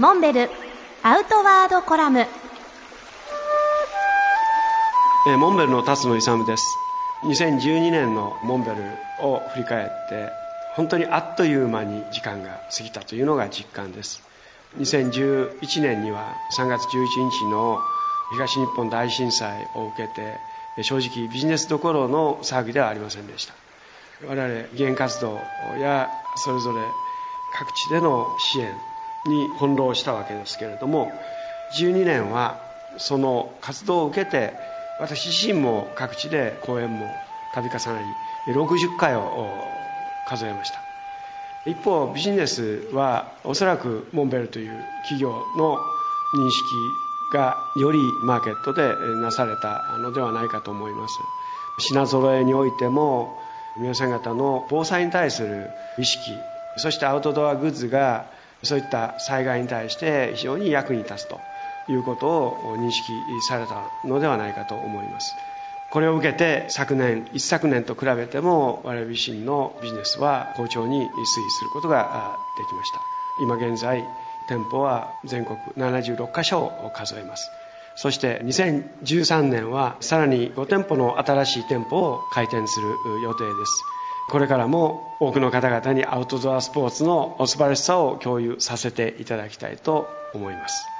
モンベルアウトワードコラム。えーモンベルの辰野勇です。2012年のモンベルを振り返って本当にあっという間に時間が過ぎたというのが実感です。2011年には3月11日の東日本大震災を受けて正直ビジネスどころの騒ぎではありませんでした。我々議員活動やそれぞれ各地での支援に翻弄したわけですけれども12年はその活動を受けて私自身も各地で講演も度重なり60回を数えました。一方ビジネスはおそらくモンベルという企業の認識がよりマーケットでなされたのではないかと思います。品揃えにおいても皆さん方の防災に対する意識そしてアウトドアグッズがそういった災害に対して非常に役に立つということを認識されたのではないかと思います。これを受けて昨年一昨年と比べても我々自身のビジネスは好調に推移することができました。今現在店舗は全国76カ所を数えます。そして2013年はさらに5店舗の新しい店舗を開店する予定です。これからも多くの方々にアウトドアスポーツの素晴らしさを共有させていただきたいと思います。